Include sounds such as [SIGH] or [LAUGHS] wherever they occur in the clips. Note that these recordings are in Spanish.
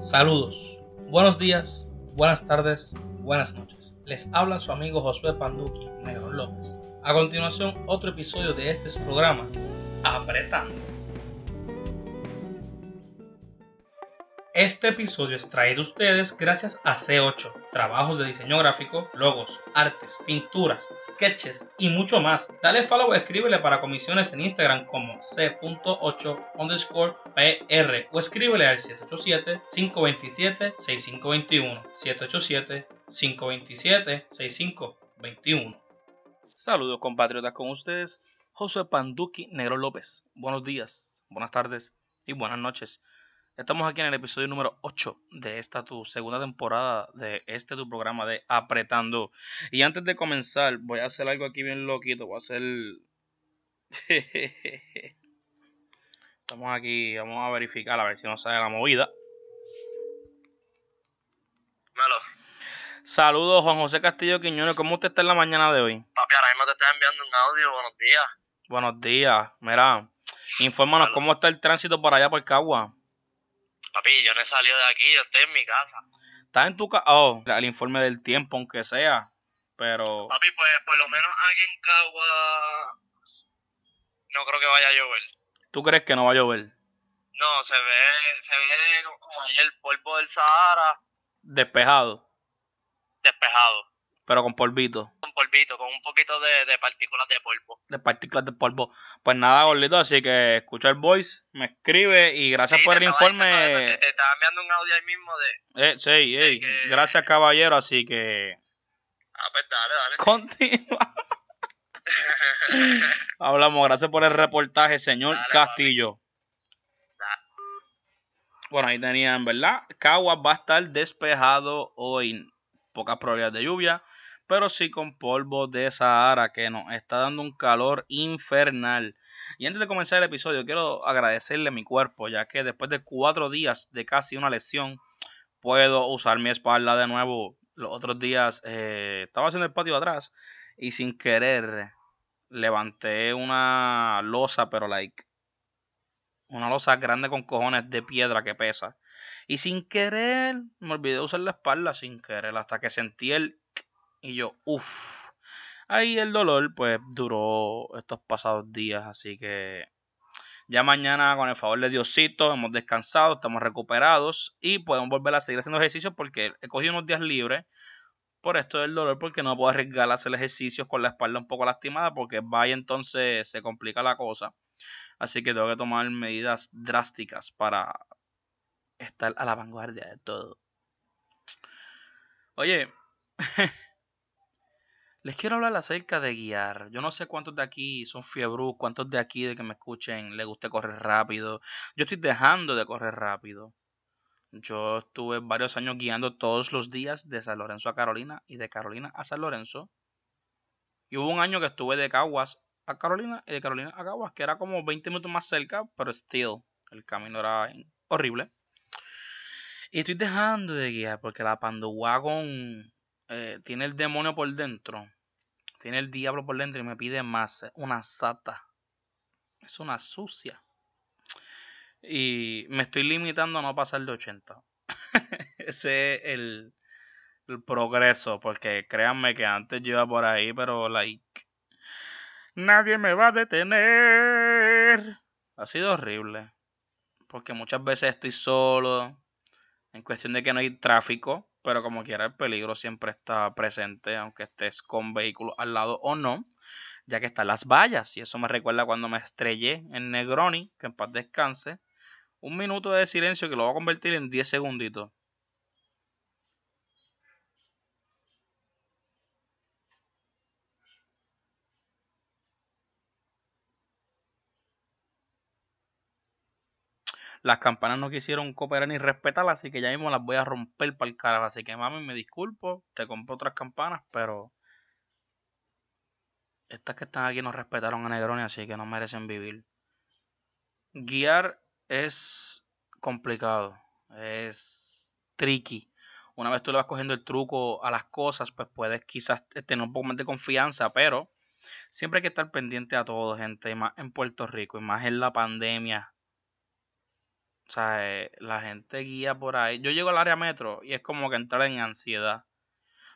Saludos, buenos días, buenas tardes, buenas noches. Les habla su amigo Josué Panduki Negro López. A continuación, otro episodio de este programa, Apretando. Este episodio es traído a ustedes gracias a C8, trabajos de diseño gráfico, logos, artes, pinturas, sketches y mucho más. Dale follow o escríbele para comisiones en Instagram como C.8 underscore PR o escríbele al 787-527-6521. 787-527-6521. Saludos compatriotas con ustedes, José Panduki Negro López. Buenos días, buenas tardes y buenas noches. Estamos aquí en el episodio número 8 de esta tu segunda temporada de este tu programa de Apretando. Y antes de comenzar, voy a hacer algo aquí bien loquito. Voy a hacer. [LAUGHS] Estamos aquí, vamos a verificar a ver si nos sale la movida. Saludos, Juan José Castillo Quiñones. ¿Cómo usted está en la mañana de hoy? Papi, ahora mismo te estoy enviando un audio. Buenos días. Buenos días. Mira, infórmanos cómo está el tránsito por allá por Cagua. Papi, yo no he salido de aquí, yo estoy en mi casa. ¿Estás en tu casa? Oh, el informe del tiempo, aunque sea. Pero. Papi, pues por lo menos aquí en Cagua no creo que vaya a llover. ¿Tú crees que no va a llover? No, se ve, se ve como ahí el polvo del Sahara Despejado, despejado. Pero con polvito. Un polvito, con un poquito de, de partículas de polvo. De partículas de polvo. Pues nada, gordito, así que escucha el voice, me escribe y gracias Sí, por el eso, informe. te estaba enviando un audio ahí mismo de... Eh, sí, ey, que- gracias caballero, así que Ah, pues dale, dale. continúa. [LAUGHS] Hablamos, gracias por el reportaje, señor Dale, Castillo. Bueno, ahí tenían, ¿verdad? Caguas va a estar despejado hoy. Pocas probabilidades de lluvia, pero sí con polvo de Sahara que nos está dando un calor infernal. Y antes de comenzar el episodio, quiero agradecerle a mi cuerpo, ya que después de cuatro días de casi una lesión, puedo usar mi espalda de nuevo. Los otros días eh, estaba haciendo el patio atrás y sin querer levanté una losa, pero like una losa grande con cojones de piedra que pesa. Y sin querer, me olvidé usar la espalda sin querer, hasta que sentí el... Y yo, uff. Ahí el dolor, pues, duró estos pasados días, así que... Ya mañana, con el favor de Diosito, hemos descansado, estamos recuperados y podemos volver a seguir haciendo ejercicios porque he cogido unos días libres por esto del dolor, porque no puedo arriesgar a hacer ejercicios con la espalda un poco lastimada, porque vaya entonces se complica la cosa. Así que tengo que tomar medidas drásticas para estar a la vanguardia de todo. Oye, [LAUGHS] les quiero hablar acerca de guiar. Yo no sé cuántos de aquí son fiebrus, cuántos de aquí de que me escuchen les guste correr rápido. Yo estoy dejando de correr rápido. Yo estuve varios años guiando todos los días de San Lorenzo a Carolina y de Carolina a San Lorenzo. Y hubo un año que estuve de Caguas a Carolina y de Carolina a Caguas, que era como 20 minutos más cerca, pero still, el camino era horrible. Y estoy dejando de guiar porque la Panduwagon eh, tiene el demonio por dentro, tiene el diablo por dentro y me pide más, es una sata, es una sucia. Y me estoy limitando a no pasar de 80. [LAUGHS] Ese es el, el progreso, porque créanme que antes yo iba por ahí, pero like nadie me va a detener. Ha sido horrible. Porque muchas veces estoy solo. En cuestión de que no hay tráfico. Pero como quiera el peligro siempre está presente. Aunque estés con vehículos al lado o no. Ya que están las vallas. Y eso me recuerda cuando me estrellé en Negroni. Que en paz descanse. Un minuto de silencio que lo voy a convertir en 10 segunditos. Las campanas no quisieron cooperar ni respetar, así que ya mismo las voy a romper para el carajo. Así que mami, me disculpo, te compro otras campanas, pero estas que están aquí no respetaron a Negroni, así que no merecen vivir. Guiar es complicado, es tricky. Una vez tú le vas cogiendo el truco a las cosas, pues puedes quizás tener un poco más de confianza, pero siempre hay que estar pendiente a todo, gente, más en Puerto Rico, y más en la pandemia O sea, la gente guía por ahí. Yo llego al área metro y es como que entrar en ansiedad.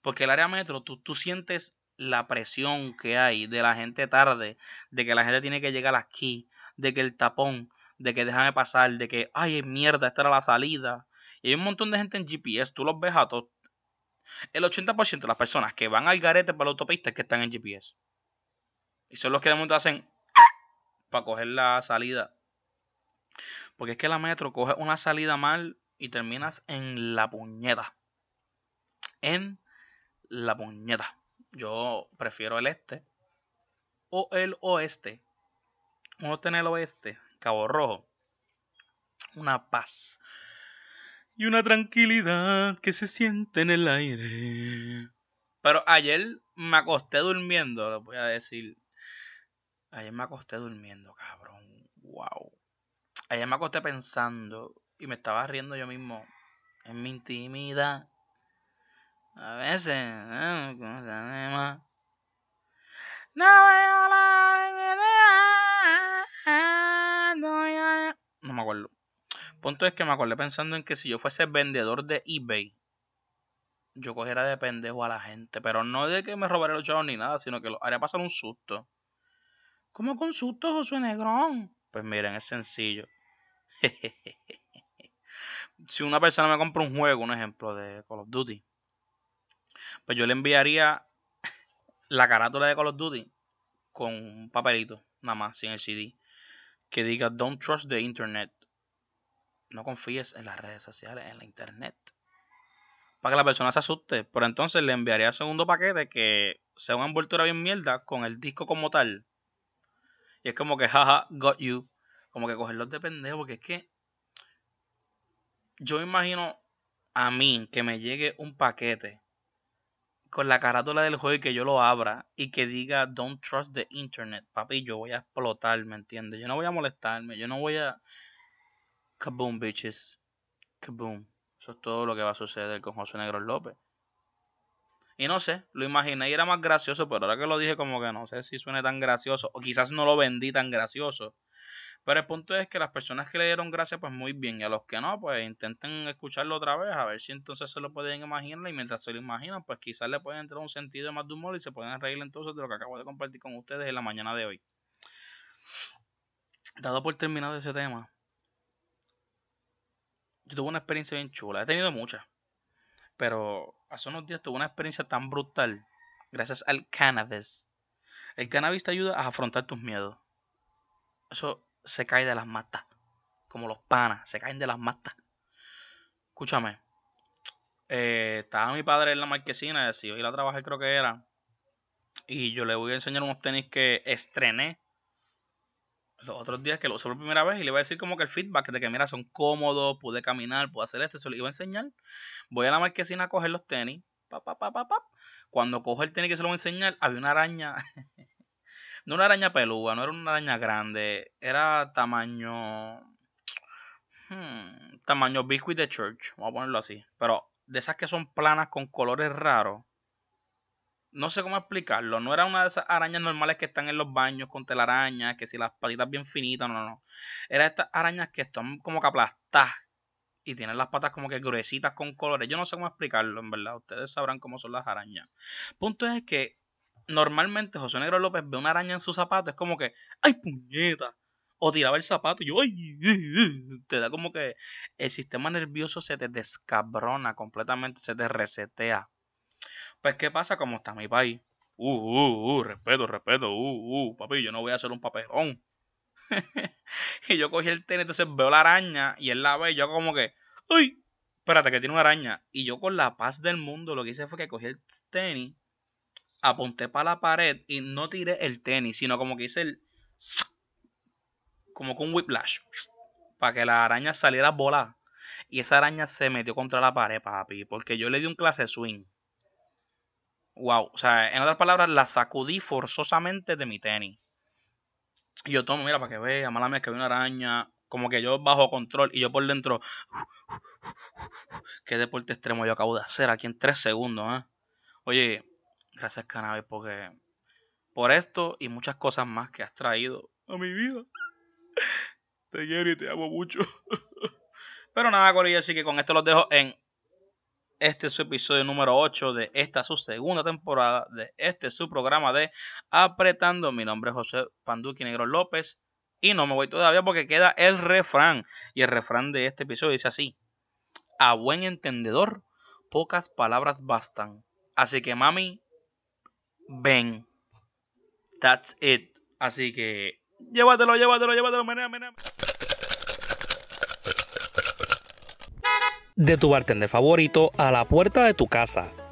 Porque el área metro, tú, tú sientes la presión que hay de la gente tarde, de que la gente tiene que llegar aquí, de que el tapón, de que déjame pasar, de que, ay, mierda, esta era la salida. Y hay un montón de gente en GPS, tú los ves a todos. El 80% de las personas que van al garete para la autopista es que están en GPS. Y son los que de momento hacen [LAUGHS] para coger la salida. Porque es que la metro coge una salida mal y terminas en la puñeta. En la puñeta. Yo prefiero el este o el oeste. Uno en el oeste, Cabo Rojo. Una paz y una tranquilidad que se siente en el aire. Pero ayer me acosté durmiendo, les voy a decir. Ayer me acosté durmiendo, cabrón. Wow. Ayer me acosté pensando y me estaba riendo yo mismo en mi intimidad. A veces, ¿eh? ¿cómo se llama? No me acuerdo. Punto es que me acordé pensando en que si yo fuese vendedor de eBay, yo cogiera de pendejo a la gente. Pero no de que me robara los chavos ni nada, sino que lo haría pasar un susto. ¿Cómo con susto, Josué Negrón? Pues miren, es sencillo. [LAUGHS] si una persona me compra un juego, un ejemplo de Call of Duty, pues yo le enviaría [LAUGHS] la carátula de Call of Duty con un papelito, nada más, sin el CD, que diga Don't trust the internet. No confíes en las redes sociales, en la internet. Para que la persona se asuste. Pero entonces le enviaría el segundo paquete que sea una envoltura bien mierda con el disco como tal. Y es como que, jaja, got you. Como que cogerlos de pendejo. Porque es que yo imagino a mí que me llegue un paquete con la carátula del juego y que yo lo abra y que diga don't trust the internet, papi, yo voy a explotar, ¿me entiendes? Yo no voy a molestarme, yo no voy a... Kaboom, bitches. Kaboom. Eso es todo lo que va a suceder con José Negro López. Y no sé, lo imaginé y era más gracioso, pero ahora que lo dije como que no sé si suene tan gracioso, o quizás no lo vendí tan gracioso. Pero el punto es que las personas que le dieron gracias, pues muy bien. Y a los que no, pues intenten escucharlo otra vez, a ver si entonces se lo pueden imaginar. Y mientras se lo imaginan, pues quizás le pueden entrar un sentido más de humor y se pueden reír entonces de lo que acabo de compartir con ustedes en la mañana de hoy. Dado por terminado ese tema, yo tuve una experiencia bien chula. He tenido muchas. Pero hace unos días tuve una experiencia tan brutal gracias al cannabis. El cannabis te ayuda a afrontar tus miedos. Eso se cae de las matas. Como los panas, se caen de las matas. Escúchame. Eh, estaba mi padre en la marquesina, si hoy la trabajé creo que era. Y yo le voy a enseñar unos tenis que estrené los otros días que lo usé por primera vez y le voy a decir como que el feedback de que mira son cómodos, pude caminar, pude hacer esto, se lo iba a enseñar. Voy a la marquesina a coger los tenis. Pa, pa, pa, Cuando cojo el tenis que se lo voy a enseñar, había una araña [LAUGHS] No una araña peluda, no era una araña grande. Era tamaño. Hmm, tamaño Biscuit de Church. Vamos a ponerlo así. Pero de esas que son planas con colores raros. No sé cómo explicarlo. No era una de esas arañas normales que están en los baños con telarañas. Que si las patitas bien finitas. No, no, no. Era estas arañas que están como que aplastadas. Y tienen las patas como que gruesitas con colores. Yo no sé cómo explicarlo, en verdad. Ustedes sabrán cómo son las arañas. Punto es que normalmente José Negro López ve una araña en su zapato, es como que, ¡ay, puñeta! O tiraba el zapato y yo, ¡ay! Te da como que el sistema nervioso se te descabrona completamente, se te resetea. Pues, ¿qué pasa? Como está mi país. Uh, uh, uh, respeto, respeto, uh, uh, papi, yo no voy a hacer un papelón. [LAUGHS] y yo cogí el tenis, entonces veo la araña y él la ve y yo como que, ¡ay! Espérate, que tiene una araña. Y yo con la paz del mundo lo que hice fue que cogí el tenis apunté para la pared y no tiré el tenis, sino como que hice el. como con whiplash. Para que la araña saliera a volar. Y esa araña se metió contra la pared, papi. Porque yo le di un clase swing. Wow. O sea, en otras palabras, la sacudí forzosamente de mi tenis. Y yo tomo, mira, para que vea, mala mía que había una araña. Como que yo bajo control y yo por dentro. Qué deporte extremo yo acabo de hacer aquí en tres segundos, ¿eh? Oye, Gracias, Cannabis, porque por esto y muchas cosas más que has traído a mi vida. [LAUGHS] Te quiero y te amo mucho. [LAUGHS] Pero nada, Corillo, así que con esto los dejo en este es su episodio número 8 de esta su segunda temporada de este su programa de Apretando. Mi nombre es José Panduqui Negro López y no me voy todavía porque queda el refrán. Y el refrán de este episodio dice así: A buen entendedor, pocas palabras bastan. Así que, mami, ven. That's it. Así que, llévatelo, llévatelo, llévatelo, menea, menea. de tu bartender favorito a la puerta de tu casa.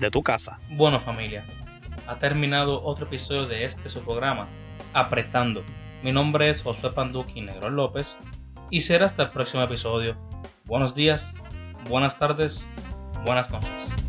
de tu casa. Bueno familia, ha terminado otro episodio de este su programa, Apretando. Mi nombre es Josué Panduqui Negro López y será hasta el próximo episodio. Buenos días, buenas tardes, buenas noches.